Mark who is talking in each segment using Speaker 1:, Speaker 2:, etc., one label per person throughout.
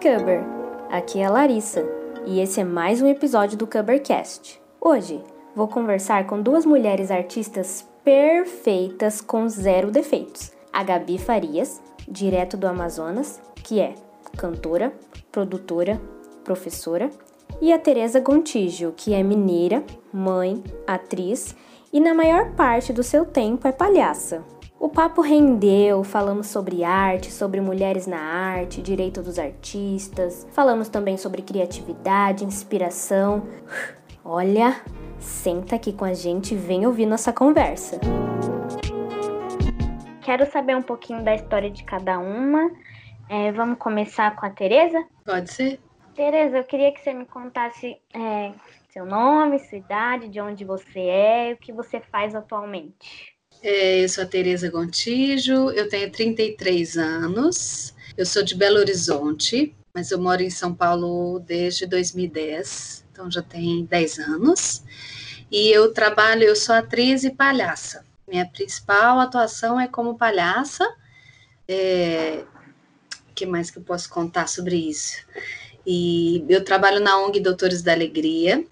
Speaker 1: Cubber! Aqui é a Larissa e esse é mais um episódio do Cubbercast. Hoje vou conversar com duas mulheres artistas perfeitas com zero defeitos. A Gabi Farias, direto do Amazonas, que é cantora, produtora, professora, e a Teresa Gontijo, que é mineira, mãe, atriz e na maior parte do seu tempo é palhaça. O papo rendeu, falamos sobre arte, sobre mulheres na arte, direito dos artistas, falamos também sobre criatividade, inspiração. Olha, senta aqui com a gente e vem ouvir nossa conversa. Quero saber um pouquinho da história de cada uma. É, vamos começar com a Teresa?
Speaker 2: Pode ser.
Speaker 1: Tereza, eu queria que você me contasse é, seu nome, sua idade, de onde você é e o que você faz atualmente.
Speaker 2: É, eu sou a Tereza Gontijo, eu tenho 33 anos, eu sou de Belo Horizonte, mas eu moro em São Paulo desde 2010, então já tem 10 anos. E eu trabalho, eu sou atriz e palhaça. Minha principal atuação é como palhaça. É, o que mais que eu posso contar sobre isso? E eu trabalho na ONG Doutores da Alegria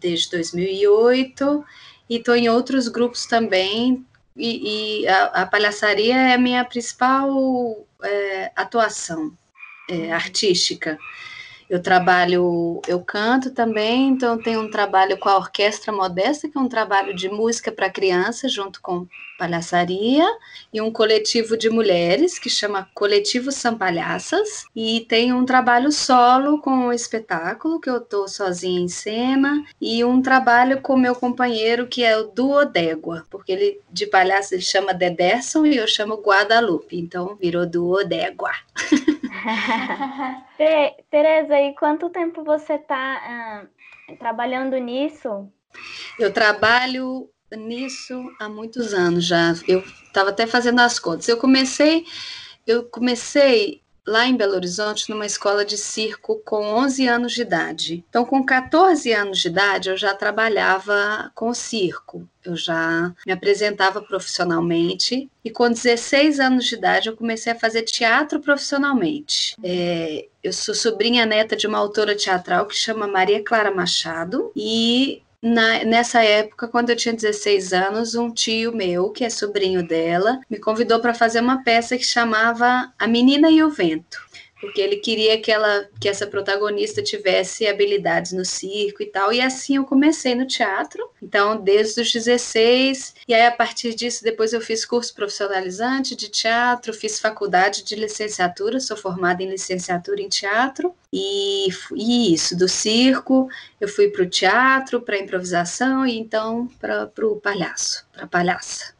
Speaker 2: desde 2008 e estou em outros grupos também. E, e a, a, palhaçaria é a minha principal é, atuação é, artística. Eu trabalho, eu canto também, então tenho um trabalho com a Orquestra Modesta, que é um trabalho de música para crianças, junto com palhaçaria, e um coletivo de mulheres que chama Coletivo São Palhaças, e tem um trabalho solo com o um espetáculo, que eu estou sozinha em cena, e um trabalho com meu companheiro, que é o Duo Dégua, porque ele de palhaço ele chama Dederson e eu chamo Guadalupe, então virou Duo Dégua.
Speaker 1: Tereza, e quanto tempo você está uh, trabalhando nisso?
Speaker 2: Eu trabalho nisso há muitos anos já. Eu estava até fazendo as contas. Eu comecei, eu comecei lá em Belo Horizonte, numa escola de circo com 11 anos de idade. Então, com 14 anos de idade, eu já trabalhava com circo. Eu já me apresentava profissionalmente e com 16 anos de idade eu comecei a fazer teatro profissionalmente. É, eu sou sobrinha neta de uma autora teatral que chama Maria Clara Machado e na, nessa época, quando eu tinha 16 anos, um tio meu, que é sobrinho dela, me convidou para fazer uma peça que chamava A Menina e o Vento porque ele queria que ela que essa protagonista tivesse habilidades no circo e tal. E assim eu comecei no teatro. Então, desde os 16, e aí a partir disso depois eu fiz curso profissionalizante de teatro, fiz faculdade de licenciatura, sou formada em licenciatura em teatro. E, e isso, do circo, eu fui para o teatro, para improvisação e então para o palhaço, para palhaça.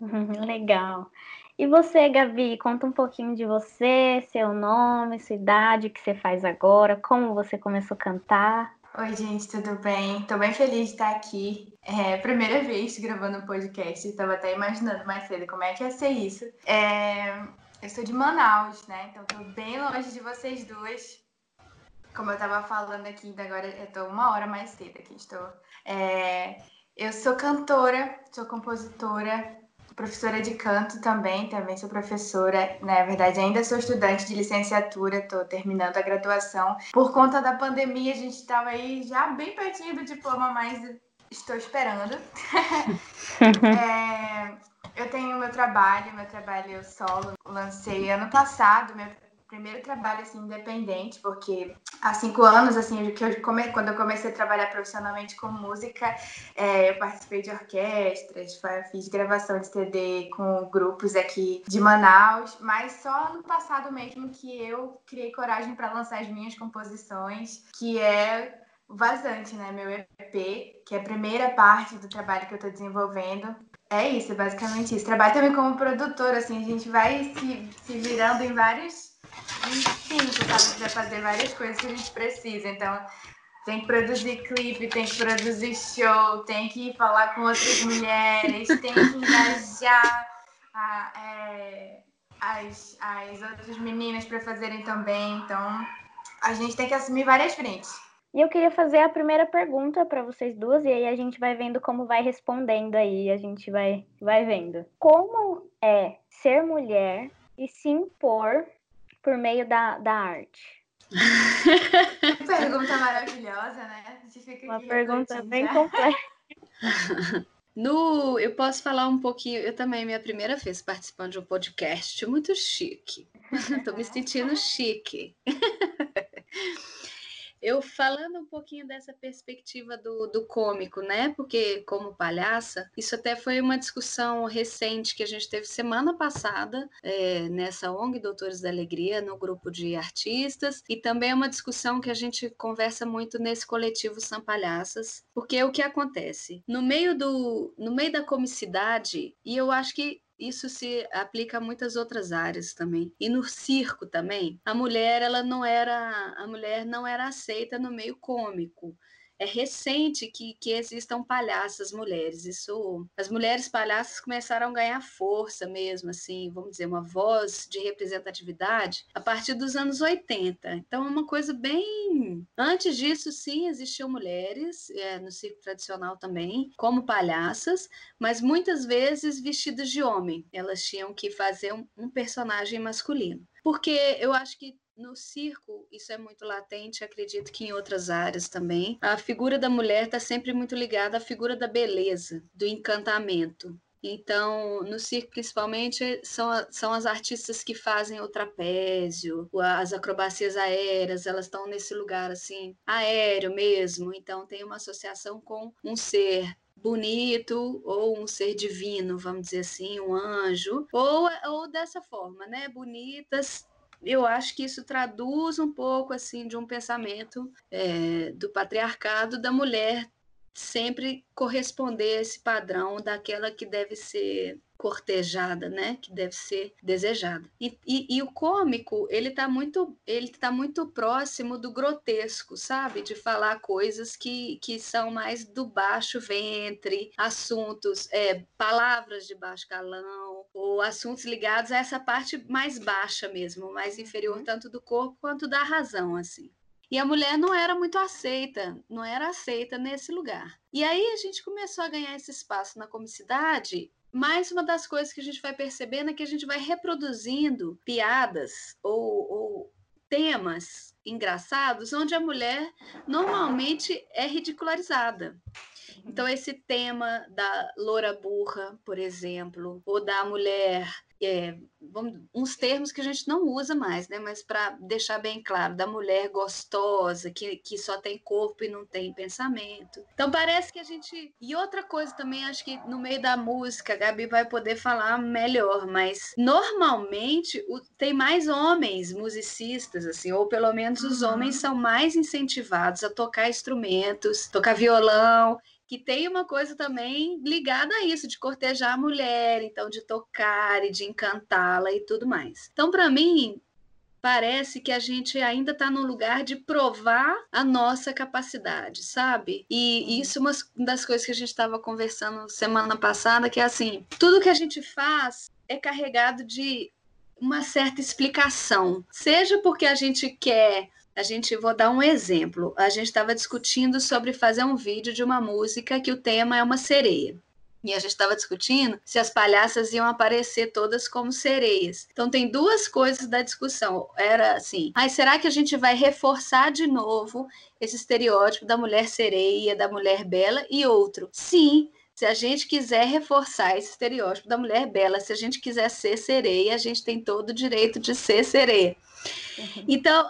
Speaker 1: Legal. E você, Gabi, conta um pouquinho de você, seu nome, sua idade, o que você faz agora, como você começou a cantar.
Speaker 3: Oi, gente, tudo bem? Estou bem feliz de estar aqui. É primeira vez gravando um podcast, estava até imaginando mais cedo como é que ia ser isso. É... Eu sou de Manaus, né? Então estou bem longe de vocês duas. Como eu estava falando aqui, agora eu estou uma hora mais cedo aqui. Estou. É... Eu sou cantora, sou compositora, professora de canto também, também sou professora. Na verdade, ainda sou estudante de licenciatura, estou terminando a graduação. Por conta da pandemia, a gente estava aí já bem pertinho do diploma, mas estou esperando. é, eu tenho meu trabalho, meu trabalho solo, lancei ano passado, meu primeiro trabalho assim independente, porque há cinco anos assim que eu come, quando eu comecei a trabalhar profissionalmente com música, é, eu participei de orquestras, fiz gravação de CD com grupos aqui de Manaus, mas só ano passado mesmo que eu criei coragem para lançar as minhas composições, que é Vazante, né, meu EP, que é a primeira parte do trabalho que eu estou desenvolvendo. É isso, é basicamente isso. Trabalho também como produtora, assim, a gente vai se, se virando em vários instinto, sabe? De fazer várias coisas que a gente precisa. Então, tem que produzir clipe, tem que produzir show, tem que falar com outras mulheres, tem que engajar a, é, as, as outras meninas para fazerem também. Então, a gente tem que assumir várias frentes.
Speaker 1: E eu queria fazer a primeira pergunta para vocês duas, e aí a gente vai vendo como vai respondendo aí, a gente vai, vai vendo. Como é ser mulher e se impor por meio da, da arte?
Speaker 3: pergunta maravilhosa, né?
Speaker 1: Uma pergunta bem complexa.
Speaker 2: No, eu posso falar um pouquinho. Eu também, minha primeira vez participando de um podcast, muito chique. Estou me sentindo chique. Eu falando um pouquinho dessa perspectiva do, do cômico, né? Porque, como palhaça, isso até foi uma discussão recente que a gente teve semana passada é, nessa ONG Doutores da Alegria, no grupo de artistas, e também é uma discussão que a gente conversa muito nesse coletivo São Palhaças, porque o que acontece? No meio, do, no meio da comicidade, e eu acho que isso se aplica a muitas outras áreas também. E no circo também, a mulher ela não era a mulher não era aceita no meio cômico é recente que, que existam palhaças mulheres. Isso, as mulheres palhaças começaram a ganhar força mesmo, assim, vamos dizer, uma voz de representatividade a partir dos anos 80. Então é uma coisa bem. Antes disso, sim, existiam mulheres é, no circo tradicional também, como palhaças, mas muitas vezes vestidas de homem. Elas tinham que fazer um, um personagem masculino. Porque eu acho que no circo, isso é muito latente, acredito que em outras áreas também. A figura da mulher está sempre muito ligada à figura da beleza, do encantamento. Então, no circo, principalmente, são, são as artistas que fazem o trapézio, as acrobacias aéreas, elas estão nesse lugar assim, aéreo mesmo. Então, tem uma associação com um ser bonito ou um ser divino, vamos dizer assim, um anjo, ou, ou dessa forma, né? Bonitas, eu acho que isso traduz um pouco assim de um pensamento é, do patriarcado da mulher sempre corresponder a esse padrão daquela que deve ser cortejada, né, que deve ser desejada. E, e, e o cômico, ele está muito, ele tá muito próximo do grotesco, sabe, de falar coisas que, que são mais do baixo ventre, assuntos, é, palavras de baixo calão, ou assuntos ligados a essa parte mais baixa mesmo, mais inferior uhum. tanto do corpo quanto da razão, assim. E a mulher não era muito aceita, não era aceita nesse lugar. E aí a gente começou a ganhar esse espaço na comicidade mais uma das coisas que a gente vai percebendo é que a gente vai reproduzindo piadas ou, ou temas engraçados onde a mulher normalmente é ridicularizada. Então, esse tema da loura burra, por exemplo, ou da mulher é, vamos, uns termos que a gente não usa mais, né? Mas para deixar bem claro, da mulher gostosa, que, que só tem corpo e não tem pensamento. Então parece que a gente. E outra coisa também, acho que no meio da música, a Gabi vai poder falar melhor, mas normalmente o, tem mais homens musicistas, assim, ou pelo menos os uhum. homens são mais incentivados a tocar instrumentos, tocar violão que tem uma coisa também ligada a isso, de cortejar a mulher, então de tocar e de encantá-la e tudo mais. Então, para mim, parece que a gente ainda está no lugar de provar a nossa capacidade, sabe? E isso é uma das coisas que a gente estava conversando semana passada, que é assim, tudo que a gente faz é carregado de uma certa explicação, seja porque a gente quer a gente vou dar um exemplo. A gente estava discutindo sobre fazer um vídeo de uma música que o tema é uma sereia. E a gente estava discutindo se as palhaças iam aparecer todas como sereias. Então tem duas coisas da discussão. Era assim: ai, será que a gente vai reforçar de novo esse estereótipo da mulher sereia, da mulher bela? E outro, sim, se a gente quiser reforçar esse estereótipo da mulher bela, se a gente quiser ser sereia, a gente tem todo o direito de ser sereia. Uhum. Então,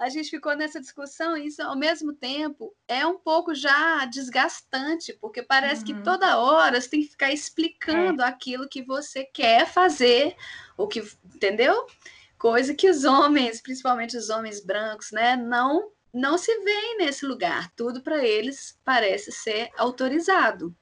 Speaker 2: a gente ficou nessa discussão e isso, ao mesmo tempo, é um pouco já desgastante, porque parece uhum. que toda hora você tem que ficar explicando é. aquilo que você quer fazer, o que, entendeu? Coisa que os homens, principalmente os homens brancos, né, não não se veem nesse lugar. Tudo para eles parece ser autorizado.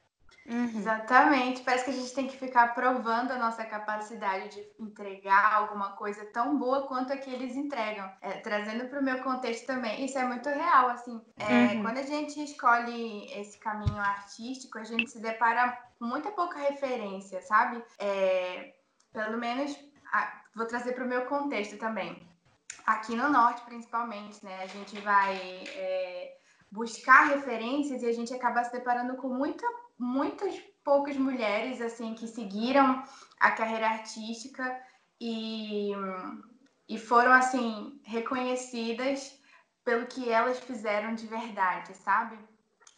Speaker 3: Uhum. Exatamente. Parece que a gente tem que ficar provando a nossa capacidade de entregar alguma coisa tão boa quanto a que eles entregam. É, trazendo para o meu contexto também, isso é muito real. Assim, é, uhum. quando a gente escolhe esse caminho artístico, a gente se depara com muita pouca referência, sabe? É, pelo menos, a, vou trazer para o meu contexto também. Aqui no norte, principalmente, né? A gente vai é, buscar referências e a gente acaba se deparando com muita muitas poucas mulheres assim que seguiram a carreira artística e e foram assim reconhecidas pelo que elas fizeram de verdade, sabe?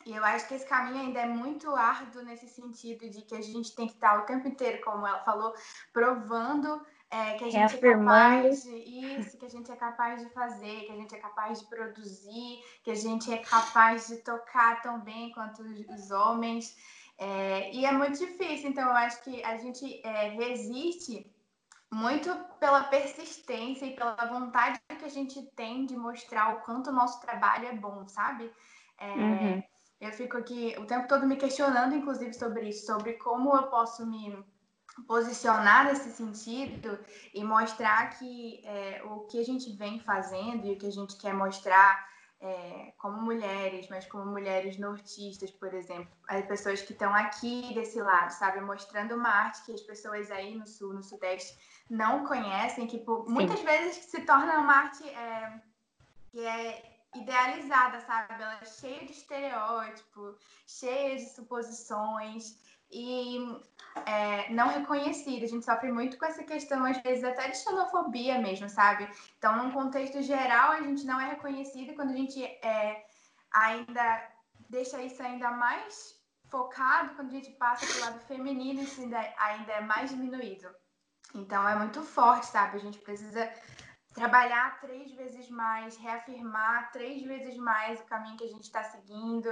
Speaker 3: E eu acho que esse caminho ainda é muito árduo nesse sentido de que a gente tem que estar o tempo inteiro, como ela falou, provando é, que a gente é capaz de isso, que a gente é capaz de fazer, que a gente é capaz de produzir, que a gente é capaz de tocar tão bem quanto os homens. É, e é muito difícil, então eu acho que a gente é, resiste muito pela persistência e pela vontade que a gente tem de mostrar o quanto o nosso trabalho é bom, sabe? É, uhum. Eu fico aqui o tempo todo me questionando, inclusive, sobre isso, sobre como eu posso me posicionar nesse sentido e mostrar que é, o que a gente vem fazendo e o que a gente quer mostrar é, como mulheres, mas como mulheres nortistas, por exemplo, as pessoas que estão aqui desse lado, sabe, mostrando uma arte que as pessoas aí no sul, no sudeste não conhecem, que por, muitas vezes se torna uma arte é, que é idealizada, sabe? Ela é cheia de estereótipos, cheia de suposições e é, não reconhecida. A gente sofre muito com essa questão, às vezes até de xenofobia mesmo, sabe? Então, num contexto geral, a gente não é reconhecida quando a gente é, ainda deixa isso ainda mais focado, quando a gente passa para o lado feminino, isso ainda, ainda é mais diminuído. Então, é muito forte, sabe? A gente precisa trabalhar três vezes mais, reafirmar três vezes mais o caminho que a gente está seguindo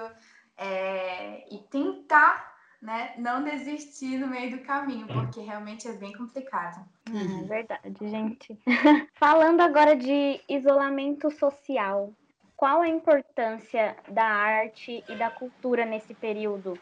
Speaker 3: é, e tentar né, não desistir no meio do caminho, porque realmente é bem complicado.
Speaker 1: É verdade, gente. Falando agora de isolamento social, qual a importância da arte e da cultura nesse período?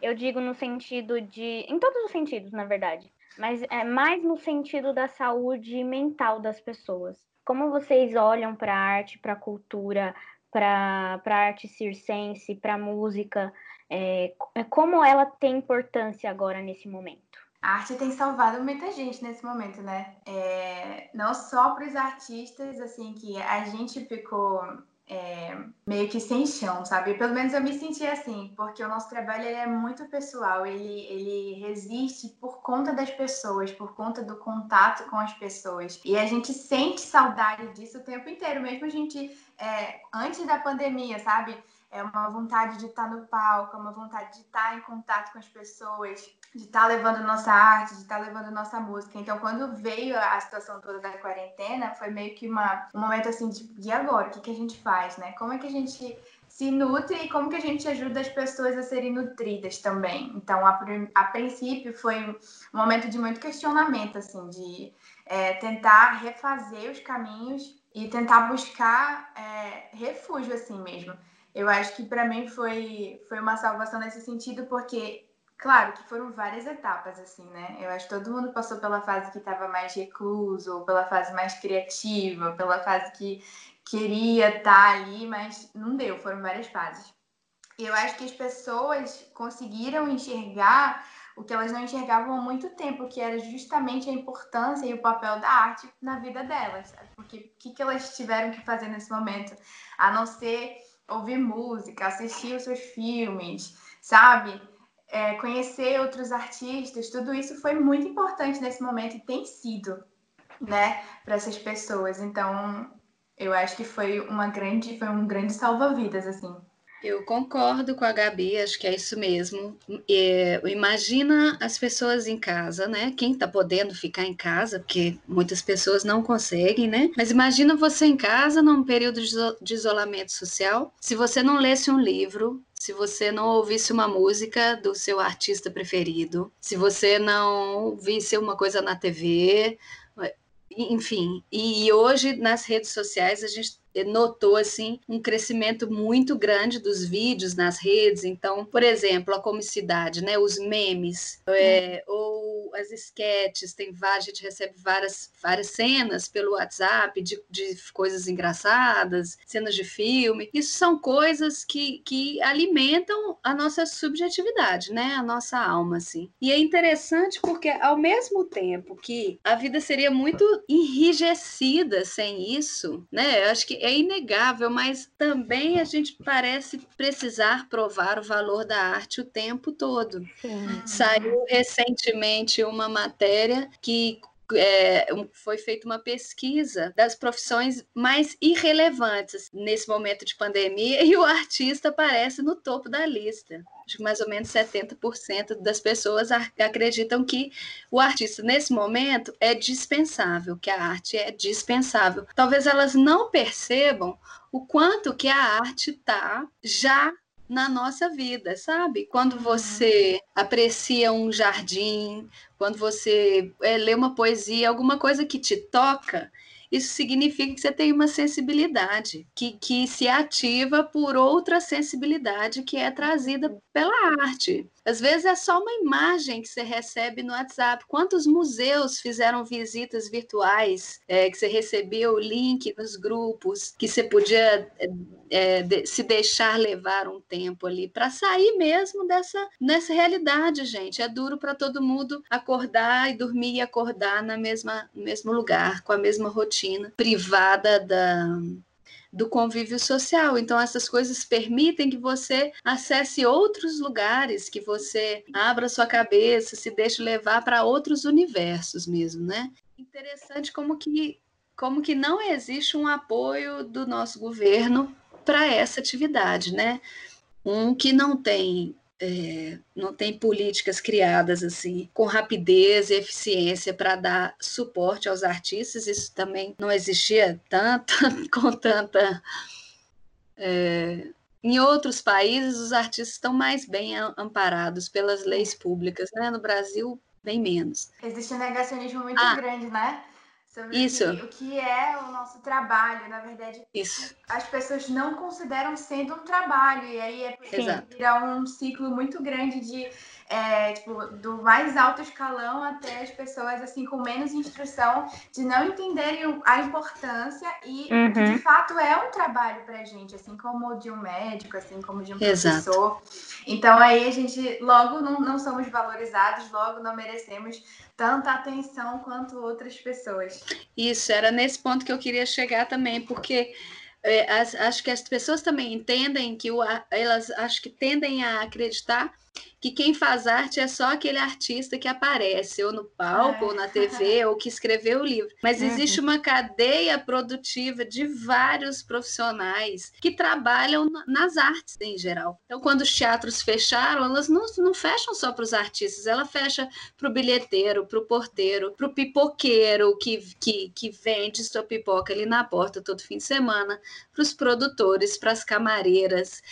Speaker 1: Eu digo no sentido de. em todos os sentidos, na verdade, mas é mais no sentido da saúde mental das pessoas. Como vocês olham para a arte, para a cultura, para a arte circense, para a música? É, como ela tem importância agora nesse momento?
Speaker 3: A arte tem salvado muita gente nesse momento, né? É, não só para os artistas, assim, que a gente ficou é, meio que sem chão, sabe? Pelo menos eu me senti assim, porque o nosso trabalho ele é muito pessoal, ele, ele resiste por conta das pessoas, por conta do contato com as pessoas. E a gente sente saudade disso o tempo inteiro, mesmo a gente, é, antes da pandemia, sabe? É uma vontade de estar no palco, é uma vontade de estar em contato com as pessoas, de estar levando nossa arte, de estar levando nossa música. Então, quando veio a situação toda da quarentena, foi meio que uma, um momento assim de, e agora? O que, que a gente faz, né? Como é que a gente se nutre e como que a gente ajuda as pessoas a serem nutridas também? Então, a, a princípio, foi um momento de muito questionamento, assim, de é, tentar refazer os caminhos e tentar buscar é, refúgio, assim mesmo eu acho que para mim foi, foi uma salvação nesse sentido, porque, claro, que foram várias etapas, assim, né? Eu acho que todo mundo passou pela fase que estava mais recluso, ou pela fase mais criativa, pela fase que queria estar tá ali, mas não deu, foram várias fases. Eu acho que as pessoas conseguiram enxergar o que elas não enxergavam há muito tempo, que era justamente a importância e o papel da arte na vida delas. Sabe? Porque o que, que elas tiveram que fazer nesse momento? A não ser ouvir música, assistir os seus filmes, sabe? É, conhecer outros artistas, tudo isso foi muito importante nesse momento e tem sido, né, para essas pessoas. Então, eu acho que foi uma grande, foi um grande salva-vidas, assim.
Speaker 2: Eu concordo com a Gabi, acho que é isso mesmo. É, imagina as pessoas em casa, né? Quem tá podendo ficar em casa, porque muitas pessoas não conseguem, né? Mas imagina você em casa num período de isolamento social. Se você não lesse um livro, se você não ouvisse uma música do seu artista preferido, se você não visse uma coisa na TV, enfim. E hoje nas redes sociais a gente notou assim um crescimento muito grande dos vídeos nas redes. Então, por exemplo, a comicidade, né, os memes, é, ou as sketches, tem várias, a gente recebe várias, várias cenas pelo WhatsApp de, de coisas engraçadas, cenas de filme. Isso são coisas que, que alimentam a nossa subjetividade, né, a nossa alma, assim. E é interessante porque ao mesmo tempo que a vida seria muito enrijecida sem isso, né? Eu acho que é inegável, mas também a gente parece precisar provar o valor da arte o tempo todo. Saiu recentemente uma matéria que é, foi feita uma pesquisa das profissões mais irrelevantes nesse momento de pandemia e o artista aparece no topo da lista. Acho que mais ou menos 70% das pessoas acreditam que o artista, nesse momento, é dispensável, que a arte é dispensável. Talvez elas não percebam o quanto que a arte está já na nossa vida, sabe? Quando uhum. você aprecia um jardim, quando você é, lê uma poesia, alguma coisa que te toca, isso significa que você tem uma sensibilidade que, que se ativa por outra sensibilidade que é trazida pela arte. Às vezes é só uma imagem que você recebe no WhatsApp. Quantos museus fizeram visitas virtuais é, que você recebeu o link nos grupos, que você podia é, de, se deixar levar um tempo ali para sair mesmo dessa nessa realidade, gente. É duro para todo mundo acordar e dormir e acordar na mesma no mesmo lugar, com a mesma rotina, privada da do convívio social. Então, essas coisas permitem que você acesse outros lugares, que você abra sua cabeça, se deixe levar para outros universos mesmo, né? Interessante como que, como que não existe um apoio do nosso governo para essa atividade, né? Um que não tem é, não tem políticas criadas assim com rapidez e eficiência para dar suporte aos artistas. Isso também não existia tanto com tanta. É, em outros países, os artistas estão mais bem amparados pelas leis públicas, né? No Brasil, bem menos.
Speaker 3: Existe um negacionismo muito ah, grande, né? Sobre Isso. O, que, o que é o nosso trabalho. Na verdade,
Speaker 2: Isso.
Speaker 3: as pessoas não consideram sendo um trabalho. E aí é virar um ciclo muito grande de é, tipo, do mais alto escalão até as pessoas assim com menos instrução, de não entenderem a importância e uhum. que de fato é um trabalho para a gente, assim como o de um médico, assim como de um Exato. professor. Então aí a gente logo não, não somos valorizados, logo não merecemos tanta atenção quanto outras pessoas.
Speaker 2: Isso, era nesse ponto que eu queria chegar também, porque é, as, acho que as pessoas também entendem que o, elas acho que tendem a acreditar que quem faz arte é só aquele artista que aparece ou no palco é. ou na TV ou que escreveu o livro. Mas uhum. existe uma cadeia produtiva de vários profissionais que trabalham nas artes em geral. Então, quando os teatros fecharam, elas não, não fecham só para os artistas, ela fecha para o bilheteiro, para o porteiro, para o pipoqueiro que, que, que vende sua pipoca ali na porta todo fim de semana, para os produtores, para as camareiras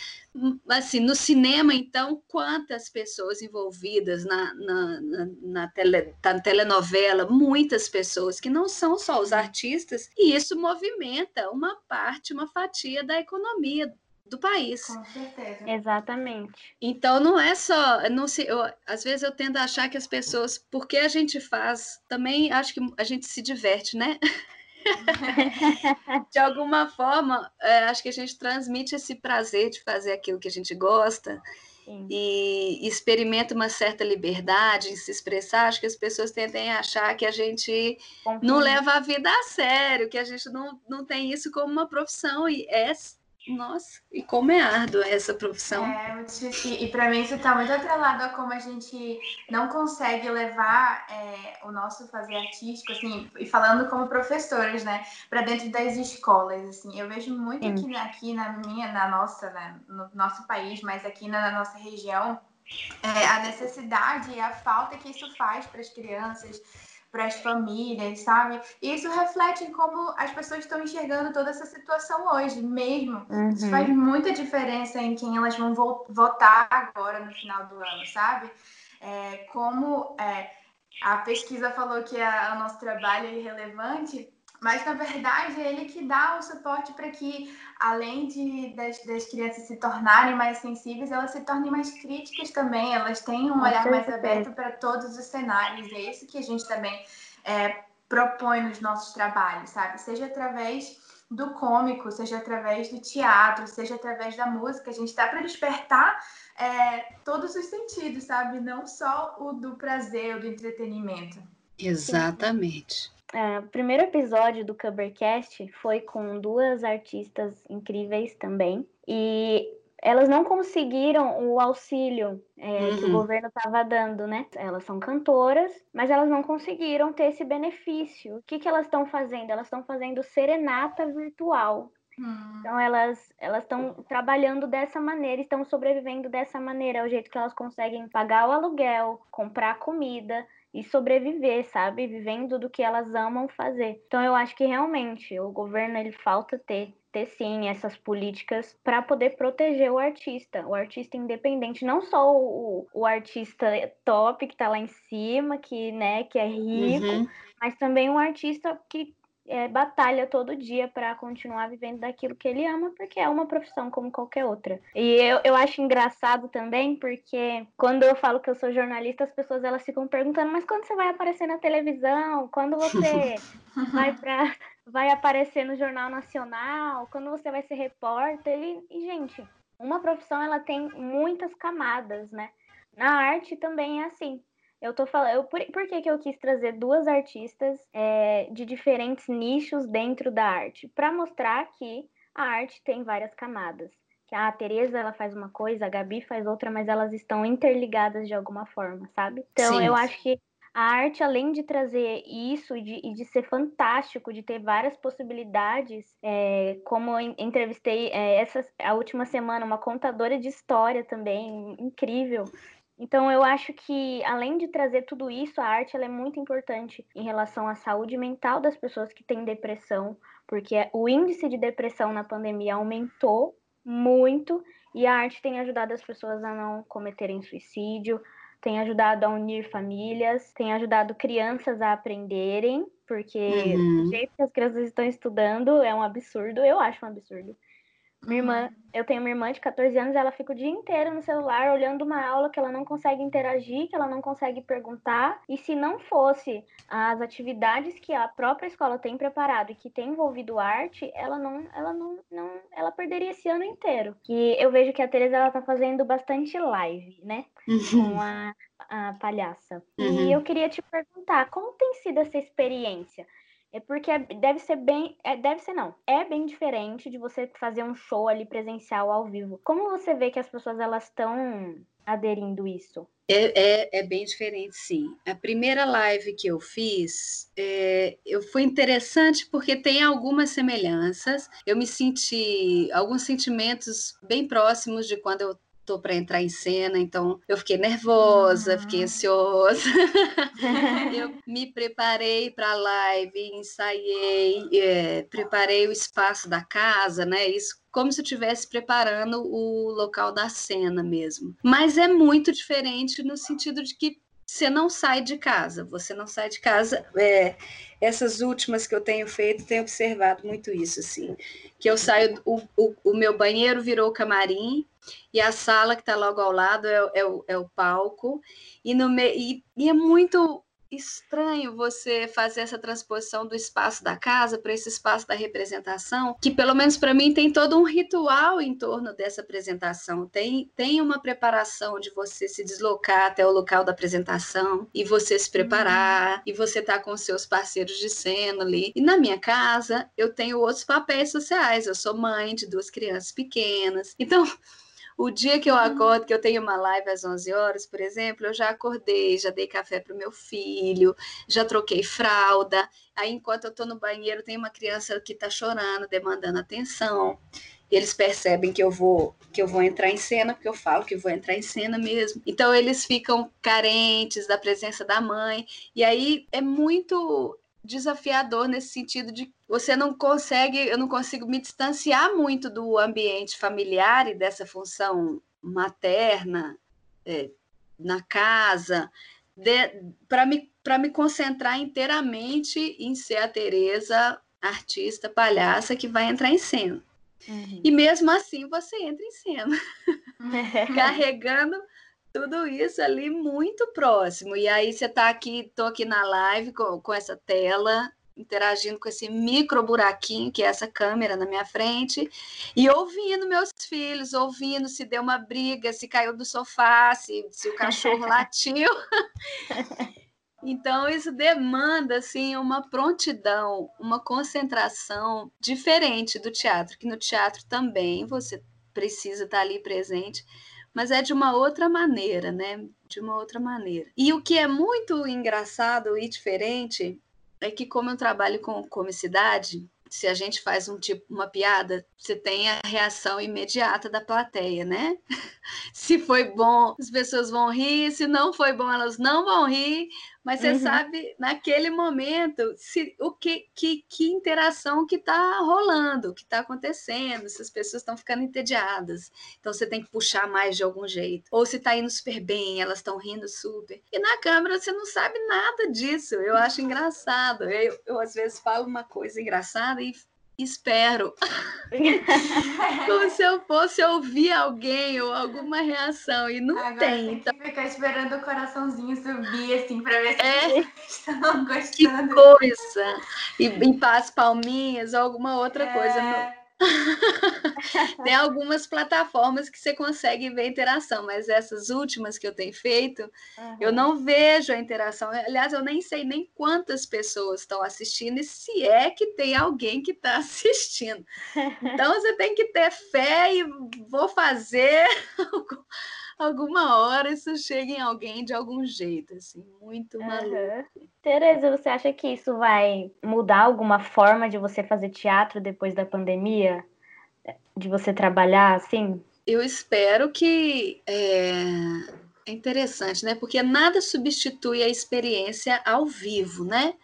Speaker 2: assim, no cinema, então, quantas pessoas envolvidas na, na, na, na, tele, na telenovela, muitas pessoas que não são só os artistas, e isso movimenta uma parte, uma fatia da economia do país.
Speaker 3: Com certeza.
Speaker 1: Exatamente.
Speaker 2: Então não é só, não se, eu, às vezes eu tendo a achar que as pessoas, porque a gente faz, também acho que a gente se diverte, né? de alguma forma, é, acho que a gente transmite esse prazer de fazer aquilo que a gente gosta Sim. e experimenta uma certa liberdade em se expressar. Acho que as pessoas tendem a achar que a gente não leva a vida a sério, que a gente não, não tem isso como uma profissão, e é nossa, e como é árdua essa profissão.
Speaker 3: É muito difícil. E para mim isso está muito atrelado a como a gente não consegue levar é, o nosso fazer artístico, assim, e falando como professores, né, para dentro das escolas, assim. Eu vejo muito aqui, aqui na minha, na nossa, né, no nosso país, mas aqui na nossa região, é, a necessidade e a falta que isso faz para as crianças para as famílias, sabe? E isso reflete em como as pessoas estão enxergando toda essa situação hoje mesmo. Uhum. Isso faz muita diferença em quem elas vão votar agora no final do ano, sabe? É, como é, a pesquisa falou que a, o nosso trabalho é irrelevante, mas na verdade é ele que dá o suporte para que, além de das, das, crianças se tornarem mais sensíveis, elas se tornem mais críticas também, elas têm um olhar mais aberto para todos os cenários. E é isso que a gente também é, propõe nos nossos trabalhos, sabe? Seja através do cômico, seja através do teatro, seja através da música, a gente está para despertar é, todos os sentidos, sabe? Não só o do prazer, o do entretenimento.
Speaker 2: Exatamente.
Speaker 1: É, o primeiro episódio do Covercast foi com duas artistas incríveis também. E elas não conseguiram o auxílio é, uhum. que o uhum. governo estava dando, né? Elas são cantoras, mas elas não conseguiram ter esse benefício. O que, que elas estão fazendo? Elas estão fazendo serenata virtual. Hum. Então elas elas estão trabalhando dessa maneira, estão sobrevivendo dessa maneira, é o jeito que elas conseguem pagar o aluguel, comprar comida e sobreviver, sabe? Vivendo do que elas amam fazer. Então eu acho que realmente o governo ele falta ter ter sim essas políticas para poder proteger o artista, o artista independente, não só o, o artista top que está lá em cima, que né, que é rico, uhum. mas também um artista que é, batalha todo dia para continuar vivendo daquilo que ele ama, porque é uma profissão como qualquer outra. E eu, eu acho engraçado também, porque quando eu falo que eu sou jornalista, as pessoas elas ficam perguntando, mas quando você vai aparecer na televisão? Quando você vai para vai aparecer no Jornal Nacional? Quando você vai ser repórter? E, e, gente, uma profissão ela tem muitas camadas, né? Na arte também é assim. Eu tô falando. Eu, por, por que, que eu quis trazer duas artistas é, de diferentes nichos dentro da arte? Para mostrar que a arte tem várias camadas. Que a Tereza ela faz uma coisa, a Gabi faz outra, mas elas estão interligadas de alguma forma, sabe? Então Sim. eu acho que a arte, além de trazer isso e de, de ser fantástico, de ter várias possibilidades, é, como eu entrevistei é, essa, a última semana uma contadora de história também, incrível, então, eu acho que, além de trazer tudo isso, a arte é muito importante em relação à saúde mental das pessoas que têm depressão, porque o índice de depressão na pandemia aumentou muito e a arte tem ajudado as pessoas a não cometerem suicídio, tem ajudado a unir famílias, tem ajudado crianças a aprenderem, porque uhum. o jeito que as crianças estão estudando é um absurdo, eu acho um absurdo. Minha irmã, eu tenho uma irmã de 14 anos, ela fica o dia inteiro no celular olhando uma aula que ela não consegue interagir, que ela não consegue perguntar. E se não fosse as atividades que a própria escola tem preparado e que tem envolvido arte, ela não, ela não, não ela perderia esse ano inteiro. E eu vejo que a Teresa ela tá fazendo bastante live, né? Uhum. Com a, a palhaça. Uhum. E eu queria te perguntar, como tem sido essa experiência? É porque é, deve ser bem. É, deve ser não. É bem diferente de você fazer um show ali presencial ao vivo. Como você vê que as pessoas elas estão aderindo isso?
Speaker 2: É, é, é, bem diferente, sim. A primeira live que eu fiz é, eu foi interessante porque tem algumas semelhanças. Eu me senti alguns sentimentos bem próximos de quando eu tô para entrar em cena, então eu fiquei nervosa, fiquei ansiosa. eu me preparei para a live, ensaiei, é, preparei o espaço da casa, né? Isso como se eu estivesse preparando o local da cena mesmo. Mas é muito diferente no sentido de que você não sai de casa, você não sai de casa. É, essas últimas que eu tenho feito, tenho observado muito isso, assim. Que eu saio, o, o, o meu banheiro virou camarim, e a sala que está logo ao lado é, é, o, é o palco, e, no me, e, e é muito estranho você fazer essa transposição do espaço da casa para esse espaço da representação, que pelo menos para mim tem todo um ritual em torno dessa apresentação. Tem, tem uma preparação de você se deslocar até o local da apresentação e você se preparar, uhum. e você tá com seus parceiros de cena ali. E na minha casa, eu tenho outros papéis sociais. Eu sou mãe de duas crianças pequenas. Então, o dia que eu uhum. acordo, que eu tenho uma live às 11 horas, por exemplo, eu já acordei, já dei café para o meu filho, já troquei fralda. Aí, enquanto eu estou no banheiro, tem uma criança que está chorando, demandando atenção. Eles percebem que eu vou que eu vou entrar em cena, porque eu falo que vou entrar em cena mesmo. Então eles ficam carentes da presença da mãe. E aí é muito desafiador nesse sentido de você não consegue, eu não consigo me distanciar muito do ambiente familiar e dessa função materna é, na casa, para me, me concentrar inteiramente em ser a Tereza, artista, palhaça, que vai entrar em cena. Uhum. E mesmo assim você entra em cena, carregando tudo isso ali muito próximo. E aí você está aqui, estou aqui na live com, com essa tela, interagindo com esse micro buraquinho que é essa câmera na minha frente e ouvindo meus filhos, ouvindo se deu uma briga, se caiu do sofá, se, se o cachorro latiu. Então isso demanda assim uma prontidão, uma concentração diferente do teatro, que no teatro também você precisa estar ali presente, mas é de uma outra maneira, né? De uma outra maneira. E o que é muito engraçado e diferente é que, como eu trabalho com comicidade, se a gente faz um tipo uma piada, você tem a reação imediata da plateia, né? se foi bom, as pessoas vão rir, se não foi bom, elas não vão rir, mas você uhum. sabe naquele momento se o que que, que interação que está rolando, o que está acontecendo, se as pessoas estão ficando entediadas. Então você tem que puxar mais de algum jeito. Ou se está indo super bem, elas estão rindo super. E na câmera você não sabe nada disso. Eu acho engraçado. Eu, eu às vezes falo uma coisa engraçada e espero. Como se eu fosse ouvir alguém ou alguma reação. E não
Speaker 3: Agora
Speaker 2: tem.
Speaker 3: tem
Speaker 2: então...
Speaker 3: que ficar esperando o coraçãozinho subir, assim, para ver se é... estão gostando.
Speaker 2: Que coisa! E em paz palminhas ou alguma outra é... coisa. tem algumas plataformas que você consegue ver interação, mas essas últimas que eu tenho feito, uhum. eu não vejo a interação. Aliás, eu nem sei nem quantas pessoas estão assistindo e se é que tem alguém que está assistindo. Então você tem que ter fé e vou fazer alguma hora isso chega em alguém de algum jeito, assim, muito maluco. Uhum.
Speaker 1: Tereza, você acha que isso vai mudar alguma forma de você fazer teatro depois da pandemia? De você trabalhar assim?
Speaker 2: Eu espero que é... é interessante, né? Porque nada substitui a experiência ao vivo, né?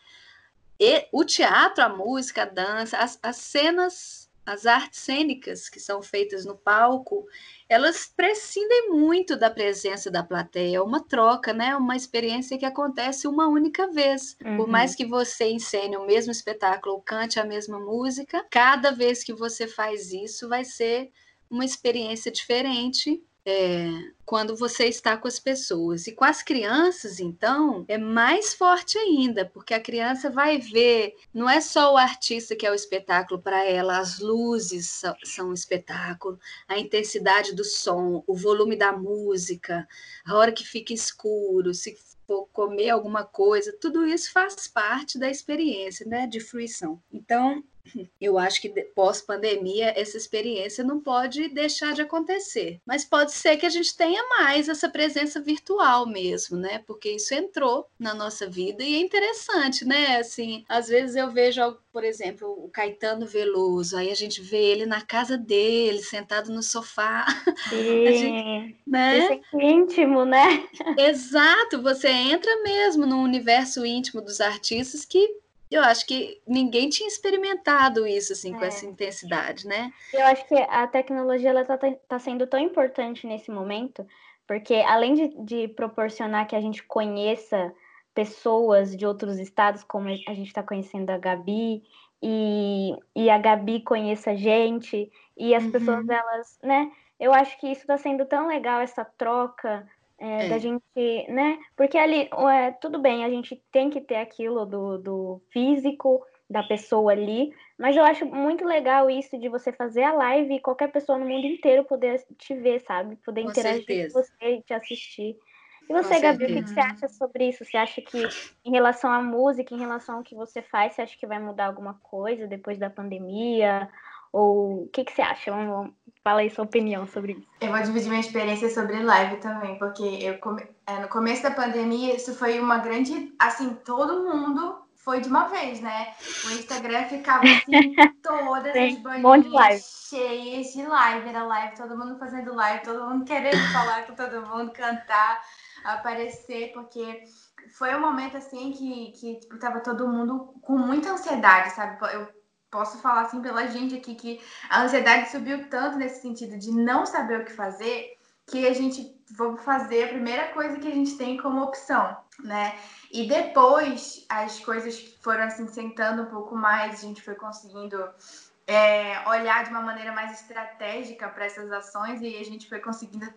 Speaker 2: E o teatro, a música, a dança, as, as cenas, as artes cênicas que são feitas no palco, elas prescindem muito da presença da plateia, é uma troca, né? Uma experiência que acontece uma única vez. Uhum. Por mais que você encene o mesmo espetáculo ou cante a mesma música, cada vez que você faz isso vai ser uma experiência diferente é, quando você está com as pessoas. E com as crianças, então, é mais forte ainda, porque a criança vai ver, não é só o artista que é o espetáculo para ela, as luzes são, são o espetáculo, a intensidade do som, o volume da música, a hora que fica escuro, se for comer alguma coisa, tudo isso faz parte da experiência, né, de fruição. Então, eu acho que pós-pandemia essa experiência não pode deixar de acontecer. Mas pode ser que a gente tenha mais essa presença virtual mesmo, né? Porque isso entrou na nossa vida e é interessante, né? Assim, às vezes eu vejo, por exemplo, o Caetano Veloso, aí a gente vê ele na casa dele, sentado no sofá.
Speaker 1: Sim. Gente, né? Isso é íntimo, né?
Speaker 2: Exato, você entra mesmo no universo íntimo dos artistas que eu acho que ninguém tinha experimentado isso assim é. com essa intensidade, né?
Speaker 1: Eu acho que a tecnologia ela tá, tá sendo tão importante nesse momento, porque além de, de proporcionar que a gente conheça pessoas de outros estados, como a gente está conhecendo a Gabi, e, e a Gabi conheça a gente, e as uhum. pessoas, elas, né? Eu acho que isso está sendo tão legal, essa troca, é, é. Da gente, né? Porque ali, é, tudo bem, a gente tem que ter aquilo do, do físico da pessoa ali, mas eu acho muito legal isso de você fazer a live e qualquer pessoa no mundo inteiro poder te ver, sabe? Poder
Speaker 2: com
Speaker 1: interagir
Speaker 2: certeza.
Speaker 1: com você e te assistir. E você, com Gabi, certeza. o que você acha sobre isso? Você acha que, em relação à música, em relação ao que você faz, você acha que vai mudar alguma coisa depois da pandemia? Ou o que, que você acha? Vamos, fala aí sua opinião sobre isso.
Speaker 3: Eu vou dividir minha experiência sobre live também, porque eu come... É, no começo da pandemia isso foi uma grande. Assim, todo mundo foi de uma vez, né? O Instagram ficava assim, todas Sim, as banheiras cheias de live. Era live, todo mundo fazendo live, todo mundo querendo falar com todo mundo, cantar, aparecer, porque foi um momento assim que, que tipo, tava todo mundo com muita ansiedade, sabe? Eu posso falar assim pela gente aqui que a ansiedade subiu tanto nesse sentido de não saber o que fazer que a gente vamos fazer a primeira coisa que a gente tem como opção, né? E depois as coisas foram assim sentando um pouco mais, a gente foi conseguindo é, olhar de uma maneira mais estratégica para essas ações e a gente foi conseguindo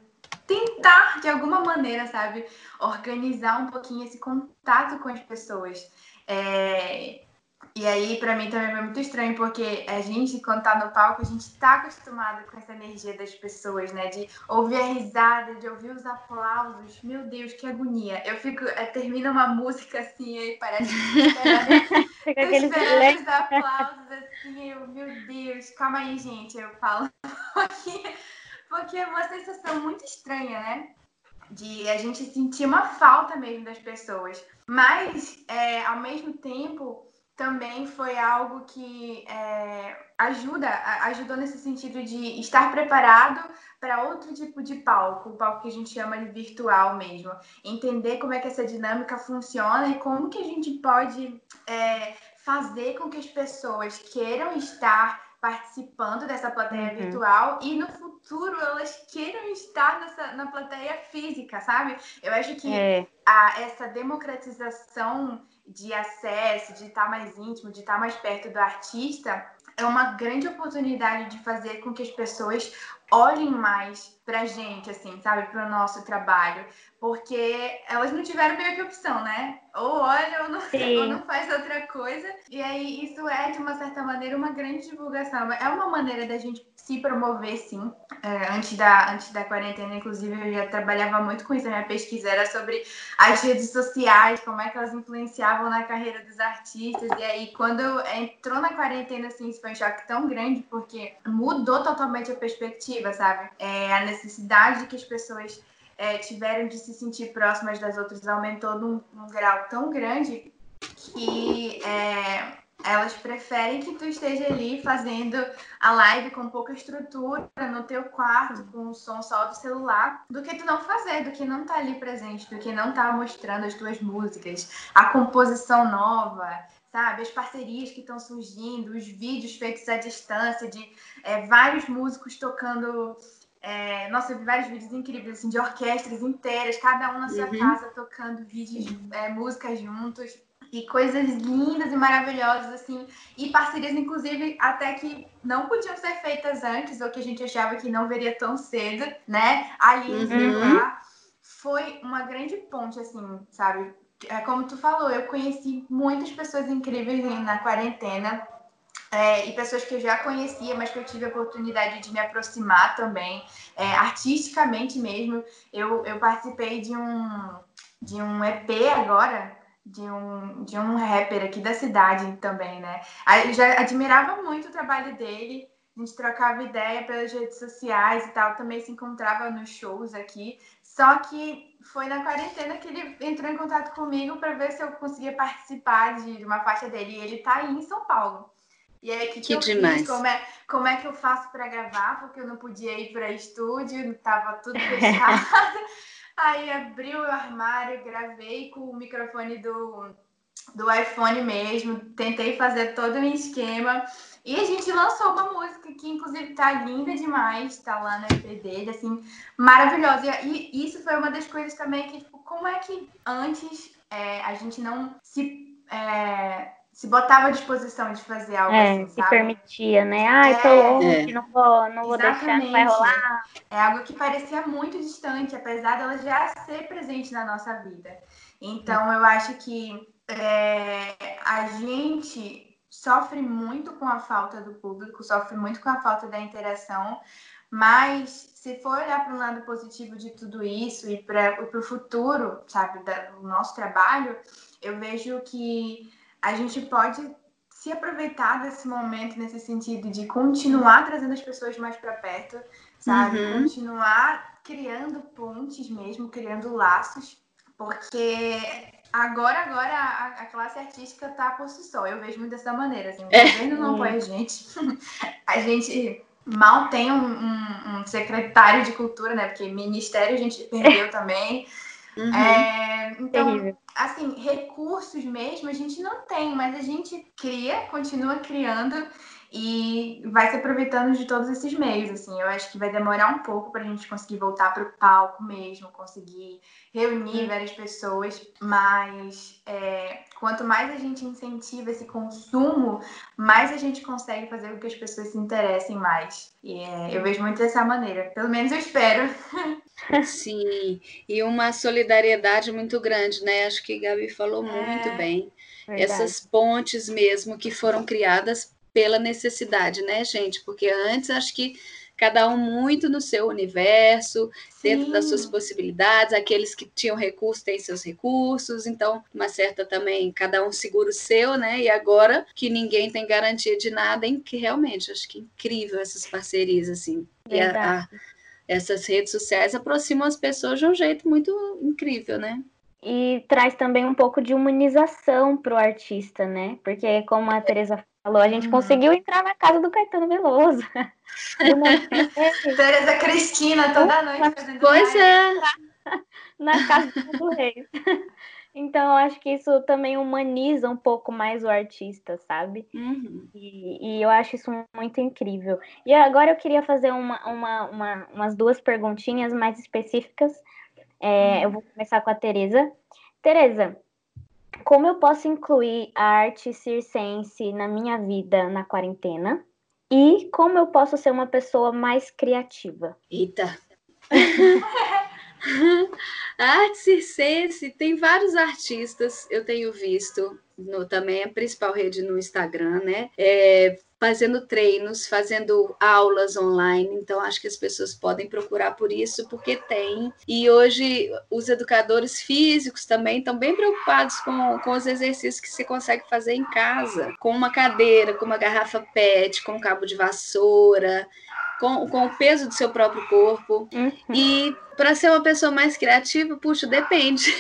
Speaker 3: tentar de alguma maneira, sabe, organizar um pouquinho esse contato com as pessoas. É, e aí, para mim, também é muito estranho, porque a gente, quando tá no palco, a gente tá acostumado com essa energia das pessoas, né? De ouvir a risada, de ouvir os aplausos. Meu Deus, que agonia. Eu fico, é, termina uma música assim, aí parece que tô esperando os aplausos assim, eu, meu Deus, calma aí, gente, eu falo pouquinho porque é uma sensação muito estranha, né? De a gente sentir uma falta mesmo das pessoas. Mas, é, ao mesmo tempo, também foi algo que é, ajuda, ajudou nesse sentido de estar preparado para outro tipo de palco, o palco que a gente chama de virtual mesmo. Entender como é que essa dinâmica funciona e como que a gente pode é, fazer com que as pessoas queiram estar participando dessa plateia uhum. virtual e no futuro elas queiram estar nessa, na plateia física, sabe? Eu acho que é. a, essa democratização de acesso, de estar mais íntimo, de estar mais perto do artista, é uma grande oportunidade de fazer com que as pessoas olhem mais pra gente, assim, sabe, pro nosso trabalho, porque elas não tiveram meio que opção, né? Ou olha ou não, ou não faz outra coisa. E aí isso é, de uma certa maneira, uma grande divulgação. É uma maneira da gente se promover, sim. É, antes, da, antes da quarentena, inclusive, eu já trabalhava muito com isso. A minha pesquisa era sobre as redes sociais, como é que elas influenciavam na carreira dos artistas. E aí, quando entrou na quarentena, assim, isso foi um choque tão grande, porque mudou totalmente a perspectiva, sabe? É, a necessidade que as pessoas é, tiveram de se sentir próximas das outras aumentou num, num grau tão grande que é, elas preferem que tu esteja ali fazendo a live com pouca estrutura no teu quarto, com o som só do celular, do que tu não fazer, do que não tá ali presente, do que não tá mostrando as tuas músicas, a composição nova, sabe? As parcerias que estão surgindo, os vídeos feitos à distância de é, vários músicos tocando é, nossa, eu vi vários vídeos incríveis, assim, de orquestras inteiras, cada um na sua uhum. casa tocando vídeos, é, músicas juntos. E coisas lindas e maravilhosas, assim. E parcerias, inclusive, até que não podiam ser feitas antes, ou que a gente achava que não veria tão cedo, né? Ali uhum. lá. Foi uma grande ponte, assim, sabe? É como tu falou, eu conheci muitas pessoas incríveis na quarentena é, e pessoas que eu já conhecia, mas que eu tive a oportunidade de me aproximar também, é, artisticamente mesmo. Eu, eu participei de um, de um EP agora, de um, de um rapper aqui da cidade também, né? Eu já admirava muito o trabalho dele, a gente trocava ideia pelas redes sociais e tal, também se encontrava nos shows aqui. Só que foi na quarentena que ele entrou em contato comigo para ver se eu conseguia participar de uma faixa dele. E ele está aí em São Paulo. E aí, que, que, que eu demais. fiz? Como é, como é que eu faço para gravar? Porque eu não podia ir para estúdio, tava tudo fechado. aí abri o armário, gravei com o microfone do, do iPhone mesmo, tentei fazer todo um esquema. E a gente lançou uma música que, inclusive, tá linda demais, tá lá no EP dele, assim, maravilhosa. E isso foi uma das coisas também que, tipo, como é que antes é, a gente não se. É, se botava à disposição de fazer algo
Speaker 1: é,
Speaker 3: assim,
Speaker 1: se sabe? permitia, né? Ai, é, tô longe, é. não vou, não vou deixar, não vai rolar.
Speaker 3: É algo que parecia muito distante, apesar dela já ser presente na nossa vida. Então, eu acho que é, a gente sofre muito com a falta do público, sofre muito com a falta da interação, mas se for olhar para o lado positivo de tudo isso e para o futuro, sabe, do nosso trabalho, eu vejo que a gente pode se aproveitar desse momento nesse sentido de continuar trazendo as pessoas mais para perto, sabe? Uhum. Continuar criando pontes mesmo, criando laços, porque agora, agora a, a classe artística tá por si só. Eu vejo muito dessa maneira, assim, o é. governo não apoia a gente, a gente mal tem um, um, um, secretário de cultura, né? Porque ministério a gente perdeu também. Uhum. É, então, Terrível. assim, recursos mesmo a gente não tem, mas a gente cria, continua criando e vai se aproveitando de todos esses meios, assim. Eu acho que vai demorar um pouco para a gente conseguir voltar para o palco mesmo, conseguir reunir hum. várias pessoas, mas é, quanto mais a gente incentiva esse consumo, mais a gente consegue fazer com que as pessoas se interessem mais. E é, eu vejo muito dessa maneira, pelo menos eu espero.
Speaker 2: Sim, e uma solidariedade muito grande, né? Acho que Gabi falou é, muito bem. Verdade. Essas pontes mesmo que foram criadas pela necessidade, né, gente? Porque antes acho que cada um muito no seu universo, Sim. dentro das suas possibilidades, aqueles que tinham recursos têm seus recursos, então, uma certa também, cada um segura o seu, né? E agora que ninguém tem garantia de nada, em que realmente acho que é incrível essas parcerias, assim. Verdade. E a, a essas redes sociais aproximam as pessoas de um jeito muito incrível, né?
Speaker 1: E traz também um pouco de humanização para o artista, né? Porque, como a Teresa falou, a gente uhum. conseguiu entrar na casa do Caetano Veloso.
Speaker 3: Teresa Cristina, toda noite
Speaker 2: fazendo Pois é.
Speaker 1: Na casa do Reis. Então, eu acho que isso também humaniza um pouco mais o artista, sabe?
Speaker 2: Uhum.
Speaker 1: E, e, eu acho isso muito incrível. E agora eu queria fazer uma, uma, uma umas duas perguntinhas mais específicas. É, uhum. Eu vou começar com a Tereza. Tereza, como eu posso incluir a arte circense na minha vida na quarentena? E como eu posso ser uma pessoa mais criativa?
Speaker 2: Eita! A arte circense tem vários artistas, eu tenho visto, no, também a principal rede no Instagram, né? É, fazendo treinos, fazendo aulas online. Então, acho que as pessoas podem procurar por isso, porque tem. E hoje, os educadores físicos também estão bem preocupados com, com os exercícios que você consegue fazer em casa, com uma cadeira, com uma garrafa PET, com um cabo de vassoura com, com o peso do seu próprio corpo. Uhum. E para ser uma pessoa mais criativa, puxa, depende.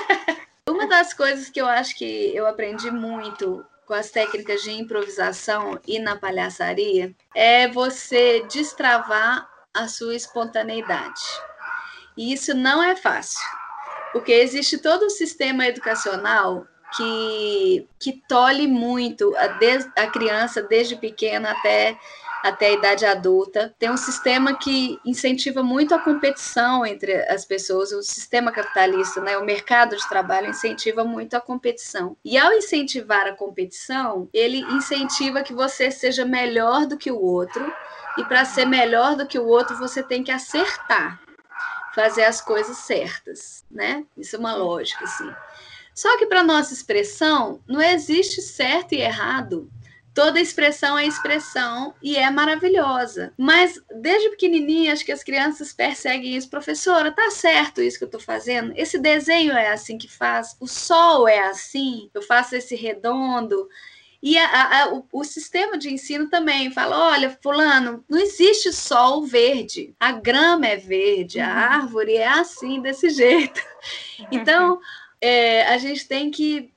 Speaker 2: uma das coisas que eu acho que eu aprendi muito com as técnicas de improvisação e na palhaçaria é você destravar a sua espontaneidade. E isso não é fácil, porque existe todo um sistema educacional que, que tolhe muito a, de, a criança desde pequena até até a idade adulta. Tem um sistema que incentiva muito a competição entre as pessoas, o sistema capitalista, né? o mercado de trabalho incentiva muito a competição. E ao incentivar a competição, ele incentiva que você seja melhor do que o outro, e para ser melhor do que o outro, você tem que acertar, fazer as coisas certas, né? Isso é uma lógica, assim. Só que para nossa expressão, não existe certo e errado. Toda expressão é expressão e é maravilhosa. Mas desde pequenininha, acho que as crianças perseguem isso. Professora, tá certo isso que eu tô fazendo? Esse desenho é assim que faz? O sol é assim? Eu faço esse redondo? E a, a, o, o, sistema de ensino também fala: olha, Fulano, não existe sol verde, a grama é verde, a uhum. árvore é assim, desse jeito. Então, é, a gente tem que.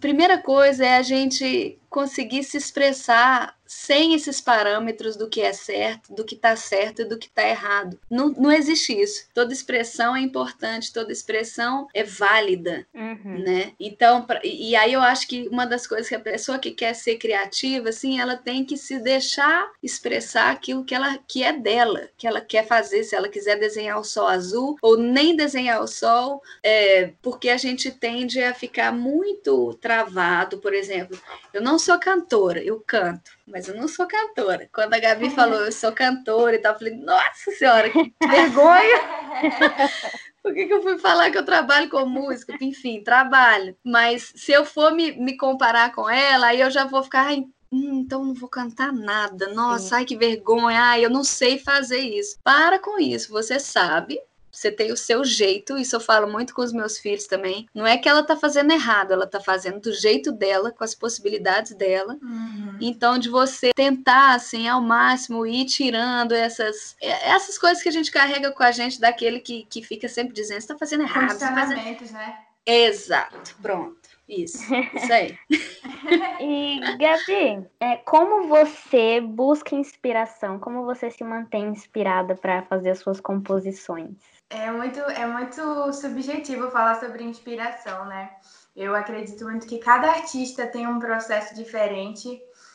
Speaker 2: Primeira coisa é a gente conseguir se expressar sem esses parâmetros do que é certo, do que está certo e do que está errado. Não, não existe isso. Toda expressão é importante, toda expressão é válida, uhum. né? Então, pra, e aí eu acho que uma das coisas que a pessoa que quer ser criativa, assim, ela tem que se deixar expressar aquilo que ela que é dela, que ela quer fazer. Se ela quiser desenhar o sol azul ou nem desenhar o sol, é, porque a gente tende a ficar muito travado, por exemplo. Eu não sou cantora, eu canto mas eu não sou cantora. Quando a Gabi falou, eu sou cantora e tal, eu falei, nossa senhora, que vergonha! Por que, que, eu fui falar que eu trabalho com música? Enfim, trabalho. Mas se eu for me, me comparar com ela, aí eu já vou ficar, hum, então não vou cantar nada. Nossa, Sim. ai que vergonha, ai, eu não sei fazer isso. Para com isso, você sabe você tem o seu jeito, isso eu falo muito com os meus filhos também. Não é que ela tá fazendo errado, ela tá fazendo do jeito dela, com as possibilidades dela. Uhum. Então, de você tentar, assim, ao máximo, ir tirando essas, essas coisas que a gente carrega com a gente, daquele que, que fica sempre dizendo, você tá fazendo errado. Você tá fazendo...
Speaker 3: né?
Speaker 2: Exato, pronto. Isso, isso aí.
Speaker 1: e, Gabi, é, como você busca inspiração? Como você se mantém inspirada para fazer as suas composições?
Speaker 3: É muito, é muito subjetivo falar sobre inspiração, né? Eu acredito muito que cada artista tem um processo diferente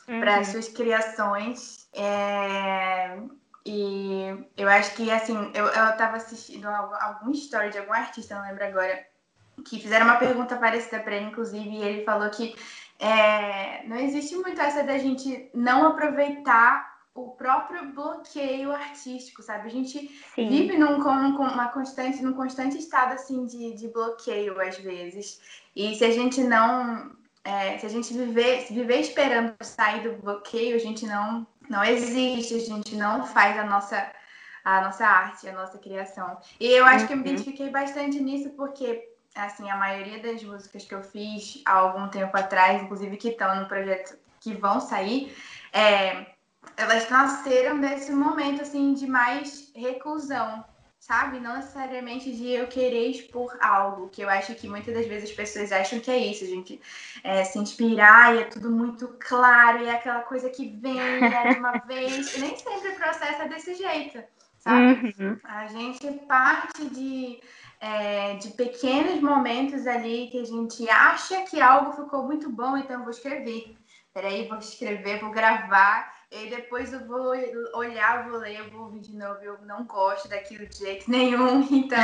Speaker 3: uhum. para as suas criações. É... E eu acho que, assim, eu, eu tava assistindo algum story de algum artista, não lembro agora, que fizeram uma pergunta parecida para ele, inclusive, e ele falou que é, não existe muito essa da gente não aproveitar o próprio bloqueio artístico, sabe? A gente Sim. vive num uma constante, num constante estado assim de, de bloqueio às vezes. E se a gente não, é, se a gente viver, viver esperando sair do bloqueio, a gente não não existe, a gente não faz a nossa a nossa arte, a nossa criação. E eu acho uhum. que eu me uhum. identifiquei bastante nisso porque assim, a maioria das músicas que eu fiz há algum tempo atrás, inclusive que estão no projeto que vão sair, é, elas nasceram desse momento assim de mais reclusão, sabe? Não necessariamente de eu querer expor algo, que eu acho que muitas das vezes as pessoas acham que é isso, a gente é, se inspirar e é tudo muito claro, e é aquela coisa que vem é de uma vez, e nem sempre o processo é desse jeito, sabe? Uhum. A gente parte de, é, de pequenos momentos ali que a gente acha que algo ficou muito bom, então vou escrever. Peraí, vou escrever, vou gravar e depois eu vou olhar, vou ler, eu vou ouvir de novo. Eu não gosto daquilo de jeito nenhum. Então,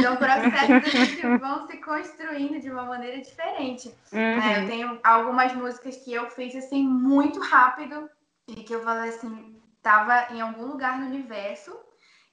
Speaker 3: são processos que vão se construindo de uma maneira diferente. Uhum. É, eu tenho algumas músicas que eu fiz assim muito rápido e que eu falei assim, tava em algum lugar no universo.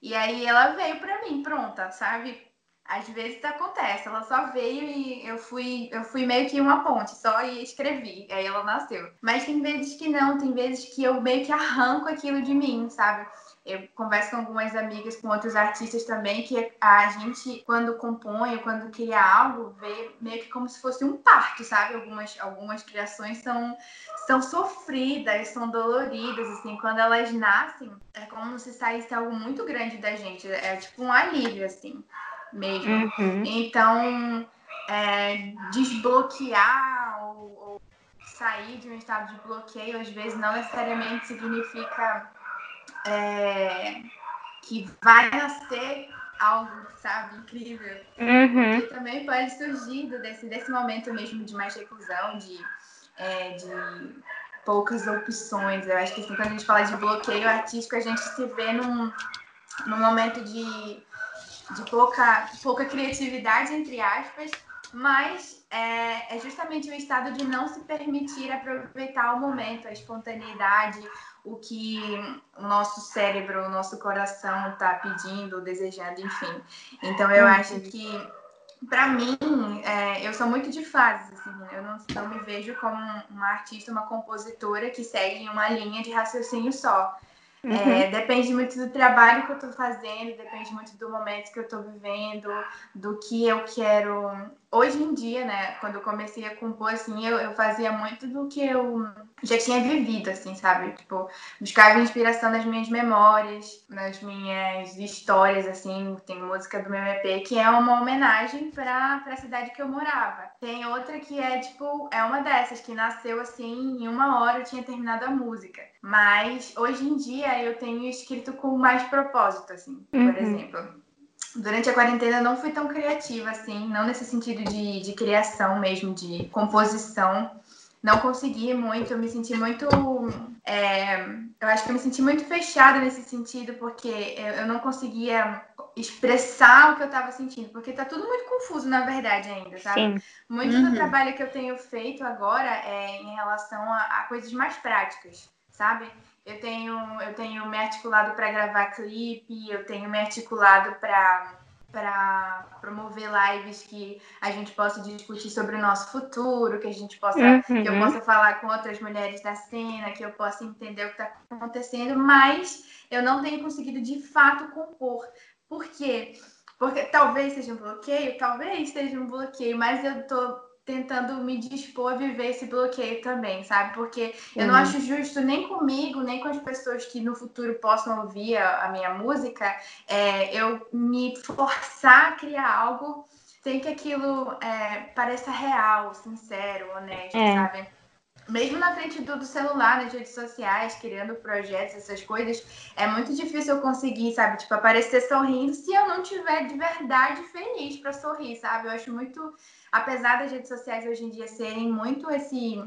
Speaker 3: E aí ela veio para mim, pronta, sabe? Às vezes acontece, ela só veio e eu fui, eu fui meio que uma ponte, só e escrevi, aí ela nasceu. Mas tem vezes que não, tem vezes que eu meio que arranco aquilo de mim, sabe? Eu converso com algumas amigas, com outros artistas também, que a gente, quando compõe, quando cria algo, vê meio que como se fosse um parto, sabe? Algumas, algumas criações são, são sofridas, são doloridas, assim, quando elas nascem, é como se saísse algo muito grande da gente, é tipo um alívio, assim mesmo. Uhum. Então, é, desbloquear ou, ou, sair de um estado de bloqueio, às vezes, não necessariamente significa é, que vai nascer algo, sabe, incrível. Uhum. Porque também pode surgir desse, desse momento mesmo de mais reclusão, de, é, de poucas opções. Eu acho que assim, quando a gente fala de bloqueio artístico, a gente se vê num, num momento de de pouca, pouca criatividade, entre aspas, mas é, é, justamente o estado de não se permitir aproveitar o momento, a espontaneidade, o que o nosso cérebro, o nosso coração está pedindo, desejando, enfim. Então eu acho que para mim, é, eu sou muito de fases, assim, eu não, não me vejo como uma artista, uma compositora que segue uma linha de raciocínio só. Uhum. É, depende muito do trabalho que eu estou fazendo, depende muito do momento que eu estou vivendo, do que eu quero. Hoje em dia, né, quando eu comecei a compor, assim, eu, eu fazia muito do que eu já tinha vivido, assim, sabe? Tipo, buscava inspiração nas minhas memórias, nas minhas histórias, assim. Tem música do meu EP que é uma homenagem para a cidade que eu morava. Tem outra que é, tipo, é uma dessas, que nasceu, assim, em uma hora eu tinha terminado a música. Mas, hoje em dia, eu tenho escrito com mais propósito, assim, por uhum. exemplo durante a quarentena não fui tão criativa assim, não nesse sentido de, de criação mesmo, de composição, não consegui muito, eu me senti muito. É, eu acho que eu me senti muito fechada nesse sentido, porque eu não conseguia expressar o que eu estava sentindo, porque tá tudo muito confuso, na verdade, ainda, sabe? Sim. Muito uhum. do trabalho que eu tenho feito agora é em relação a, a coisas mais práticas, sabe? Eu tenho, eu tenho me articulado para gravar clipe, eu tenho me articulado para para promover lives que a gente possa discutir sobre o nosso futuro, que a gente possa, uhum. que eu uhum. possa falar com outras mulheres da cena, que eu possa entender o que está acontecendo, mas eu não tenho conseguido de fato compor. Por quê? Porque talvez seja um bloqueio, talvez seja um bloqueio, mas eu tô tentando me dispor a viver esse bloqueio também, sabe? Porque eu não acho justo nem comigo, nem com as pessoas que no futuro possam ouvir a, a minha música, é, eu me forçar a criar algo sem que aquilo é, pareça real, sincero, honesto, é. sabe? Mesmo na frente do, do, celular, nas redes sociais, criando projetos, essas coisas, é muito difícil eu conseguir, sabe? Tipo, aparecer sorrindo se eu não tiver de verdade feliz para sorrir, sabe? Eu acho muito apesar das redes sociais hoje em dia serem muito esse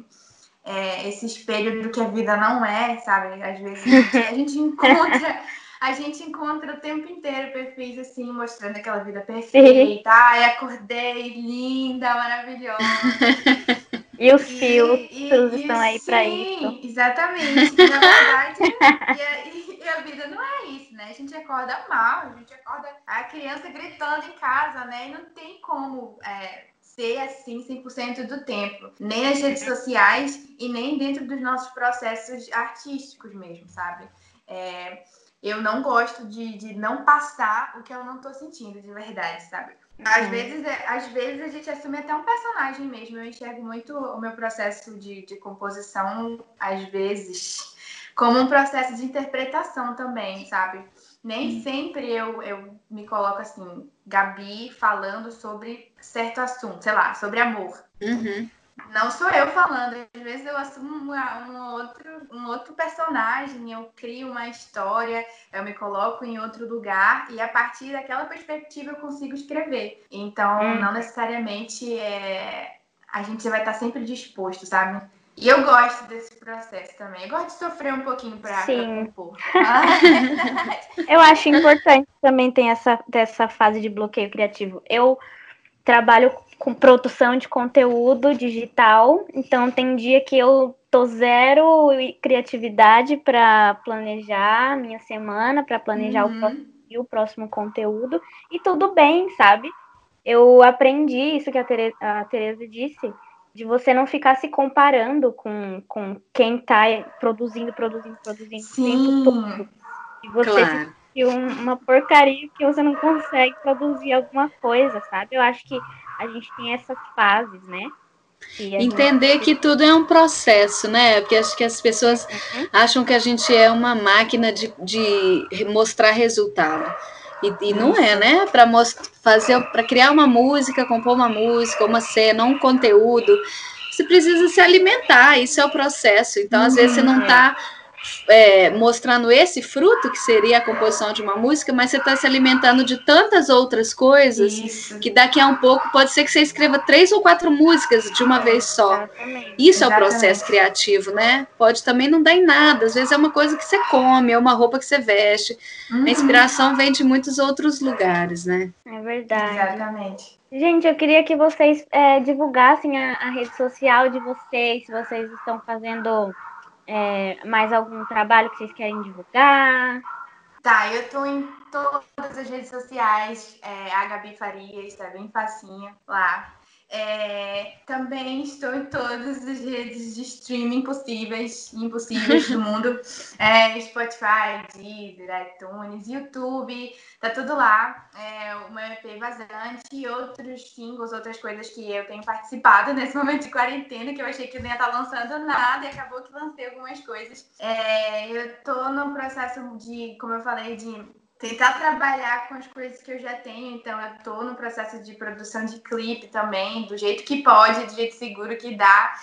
Speaker 3: é, esse espelho do que a vida não é, sabe? Às vezes a gente, encontra a gente encontra o tempo inteiro perfis assim, mostrando aquela vida perfeita. Ai, acordei, linda, maravilhosa.
Speaker 1: E os filtros estão aí para isso.
Speaker 3: Sim, exatamente. Na verdade, e a, e a, vida não é isso, né? A gente acorda mal, a gente acorda a criança gritando em casa, né? E não tem como é, ser assim 100% do tempo, nem nas redes sociais e nem dentro dos nossos processos artísticos mesmo, sabe? É, eu não gosto de, de não passar o que eu não tô sentindo de verdade, sabe? Às, uhum. vezes, é, às vezes a gente assume até um personagem mesmo. Eu enxergo muito o meu processo de, de composição, às vezes, como um processo de interpretação também, sabe? Nem sempre eu, eu me coloco assim, Gabi falando sobre certo assunto, sei lá, sobre amor.
Speaker 2: Uhum.
Speaker 3: Não sou eu falando, às vezes eu assumo um, outro, um outro personagem, eu crio uma história, eu me coloco em outro lugar e a partir daquela perspectiva eu consigo escrever. Então, hum. não necessariamente é, a gente vai estar sempre disposto, sabe? E eu gosto desse processo também. Eu gosto de sofrer um pouquinho para compor.
Speaker 1: eu acho importante também ter essa, ter essa fase de bloqueio criativo. Eu trabalho com produção de conteúdo digital, então tem dia que eu tô zero criatividade para planejar minha semana, para planejar uhum. o, próximo, o próximo conteúdo, e tudo bem, sabe? Eu aprendi isso que a Tereza, a Tereza disse, de você não ficar se comparando com, com quem está produzindo, produzindo, produzindo
Speaker 3: Sim.
Speaker 1: o tempo todo. E você claro. se uma porcaria que você não consegue produzir alguma coisa, sabe? Eu acho que a gente tem essas fases, né?
Speaker 2: Entender gente... que tudo é um processo, né? Porque acho que as pessoas uhum. acham que a gente é uma máquina de, de mostrar resultado. E, e não é, né? Para fazer, para criar uma música, compor uma música, uma cena, um conteúdo, você precisa se alimentar. Isso é o processo. Então, às vezes, você não está uhum é, mostrando esse fruto, que seria a composição de uma música, mas você está se alimentando de tantas outras coisas
Speaker 3: Isso.
Speaker 2: que daqui a um pouco pode ser que você escreva três ou quatro músicas de uma vez só.
Speaker 1: Exatamente.
Speaker 2: Isso Exatamente. é o processo criativo, né? Pode também não dar em nada, às vezes é uma coisa que você come, é uma roupa que você veste. Uhum. A inspiração vem de muitos outros lugares, né?
Speaker 1: É verdade.
Speaker 3: Exatamente.
Speaker 1: Gente, eu queria que vocês é, divulgassem a, a rede social de vocês, se vocês estão fazendo é, mais algum trabalho que vocês querem divulgar?
Speaker 3: Tá, eu tô em todas as redes sociais, é, a Gabi Farias, tá bem facinho lá. É, também estou em todas as redes de streaming possíveis e impossíveis do mundo. É, Spotify, Deezer, iTunes, YouTube, tá tudo lá. É, meu EP vazante e outros singles, outras coisas que eu tenho participado nesse momento de quarentena, que eu achei que eu não ia estar tá lançando nada e acabou que lancei algumas coisas. É, eu tô no processo de, como eu falei, de tentar trabalhar com as coisas que eu já tenho. Então, eu estou no processo de produção de clipe também, do jeito que pode, do jeito seguro que dá.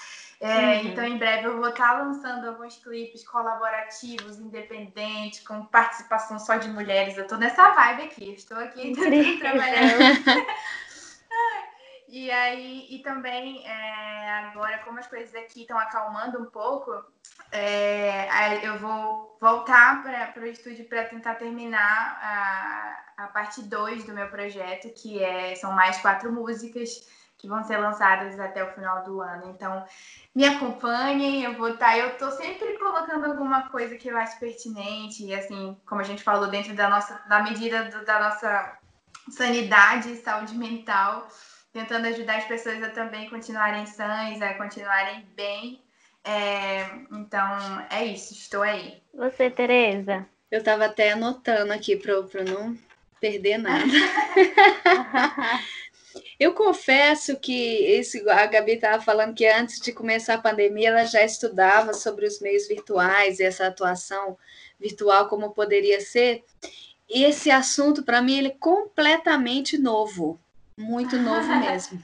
Speaker 3: É, uhum. Então, em breve, eu vou estar tá lançando alguns clipes colaborativos, independentes, com participação só de mulheres. Eu estou nessa vibe aqui, estou aqui trabalhando. E aí, e também, é, agora, como as coisas aqui estão acalmando um pouco, é, eu vou voltar para o estúdio para tentar terminar a, a parte 2 do meu projeto, que é, são mais quatro músicas que vão ser lançadas até o final do ano. Então, me acompanhem, eu vou estar, tá, eu estou sempre colocando alguma coisa que eu acho pertinente, e assim, como a gente falou, dentro da nossa, da medida do, da nossa sanidade e saúde mental tentando ajudar as pessoas a também continuarem sãs, a continuarem bem. É, então, é isso, estou aí.
Speaker 1: Você, Tereza?
Speaker 2: Eu estava até anotando aqui para não perder nada. Eu confesso que esse, a Gabi estava falando que antes de começar a pandemia ela já estudava sobre os meios virtuais e essa atuação virtual como poderia ser. E esse assunto para mim ele é completamente novo. Muito novo mesmo.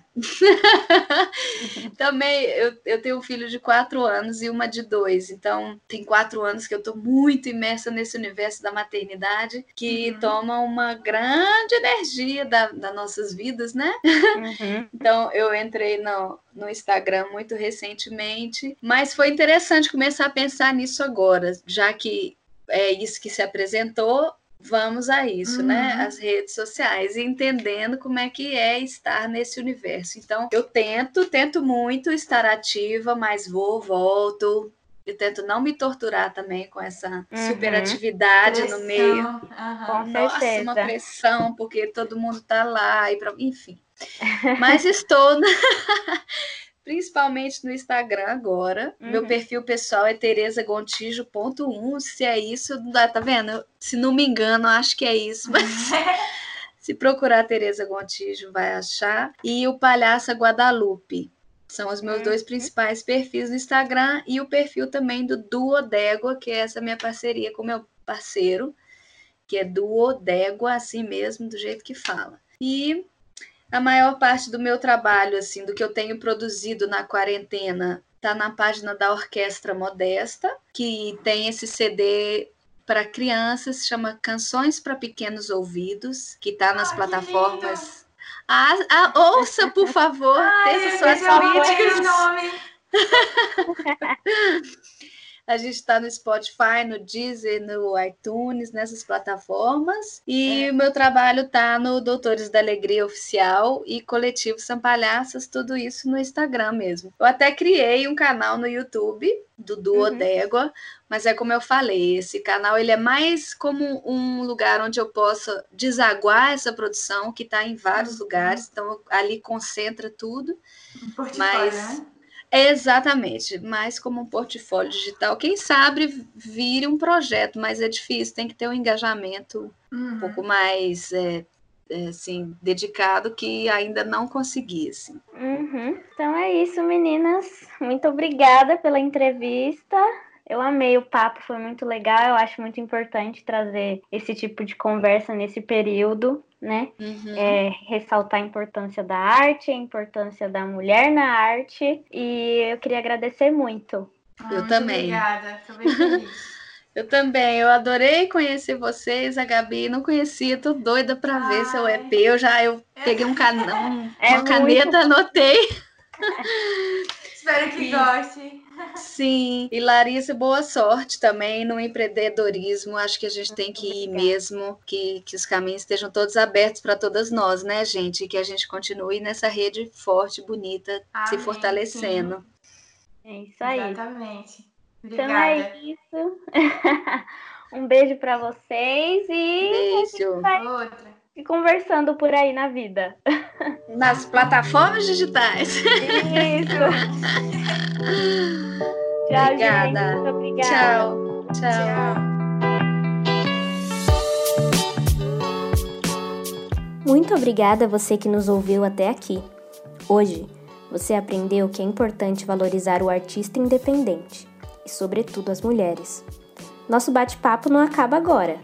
Speaker 2: Também eu, eu tenho um filho de quatro anos e uma de dois, então tem quatro anos que eu estou muito imersa nesse universo da maternidade que uhum. toma uma grande energia da, das nossas vidas, né? Uhum. então eu entrei no, no Instagram muito recentemente, mas foi interessante começar a pensar nisso agora, já que é isso que se apresentou, vamos a isso, né? uhum. né? As redes sociais, entendendo como é que é estar nesse universo. Então, eu tento, tento muito estar ativa, mas vou, volto. Eu tento não me torturar também com essa uhum. superatividade pressão. no meio. Uhum.
Speaker 1: Com
Speaker 2: Nossa,
Speaker 1: certeza.
Speaker 2: uma pressão, porque todo mundo tá lá, e pra... enfim. Mas estou. principalmente no Instagram agora. Uhum. Meu perfil pessoal é teresagontijo.1. Se é isso, tá vendo? Se não me engano, acho que é isso. Mas se procurar Tereza Gontijo, vai achar. E o Palhaça Guadalupe. São os meus dois principais perfis no Instagram e o perfil também do Duodégua, que é essa minha parceria com meu parceiro, que é Duodégua, assim mesmo, do jeito que fala. E a maior parte do meu trabalho, assim, do que eu tenho produzido na quarentena, tá na página da Orquestra Modesta, que tem esse CD para crianças, chama Canções para Pequenos Ouvidos, que tá nas plataformas. Ah, ah, ouça, por favor,
Speaker 3: Ai,
Speaker 2: suas
Speaker 3: críticas.
Speaker 2: A gente está no Spotify, no Deezer, no iTunes, nessas plataformas. E é. o meu trabalho está no Doutores da Alegria Oficial e Coletivo Sampalhaças, tudo isso no Instagram mesmo. Eu até criei um canal no YouTube do Duodégua, uhum. mas é como eu falei, esse canal ele é mais como um lugar onde eu possa desaguar essa produção que está em vários uhum. lugares, então ali concentra tudo.
Speaker 3: Um mas né?
Speaker 2: Exatamente, mais como um portfólio digital. Quem sabe vire um projeto, mas é difícil, tem que ter um engajamento uhum. um pouco mais é, é, assim, dedicado que ainda não consegui. Assim.
Speaker 1: Uhum. Então é isso, meninas. Muito obrigada pela entrevista. Eu amei o papo, foi muito legal. Eu acho muito importante trazer esse tipo de conversa nesse período, né? Uhum. É, ressaltar a importância da arte, a importância da mulher na arte. E eu queria agradecer muito.
Speaker 2: Ah, eu muito também.
Speaker 3: Obrigada, estou bem feliz.
Speaker 2: Eu também, eu adorei conhecer vocês, a Gabi, não conhecia, tô doida para ver seu EP. Eu já eu peguei um can... é uma caneta, anotei.
Speaker 3: Espero que e... goste.
Speaker 2: Sim, e Larissa, boa sorte também no empreendedorismo. Acho que a gente tem que ir mesmo, que, que os caminhos estejam todos abertos para todas nós, né, gente? E que a gente continue nessa rede forte, bonita, Amém, se fortalecendo.
Speaker 1: Sim. É isso aí.
Speaker 3: Exatamente.
Speaker 1: Obrigada. Então é isso. um beijo para vocês e
Speaker 2: beijo.
Speaker 3: Outra.
Speaker 1: E conversando por aí na vida.
Speaker 2: Nas plataformas digitais. Isso.
Speaker 1: Tchau, obrigada. gente. Muito obrigada.
Speaker 2: Tchau. Tchau. Tchau.
Speaker 1: Muito obrigada a você que nos ouviu até aqui. Hoje, você aprendeu que é importante valorizar o artista independente e, sobretudo, as mulheres. Nosso bate-papo não acaba agora.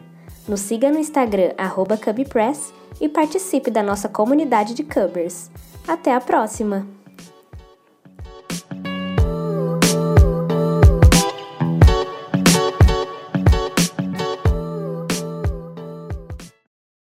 Speaker 1: Nos siga no Instagram, Cubpress, e participe da nossa comunidade de Cubbers. Até a próxima!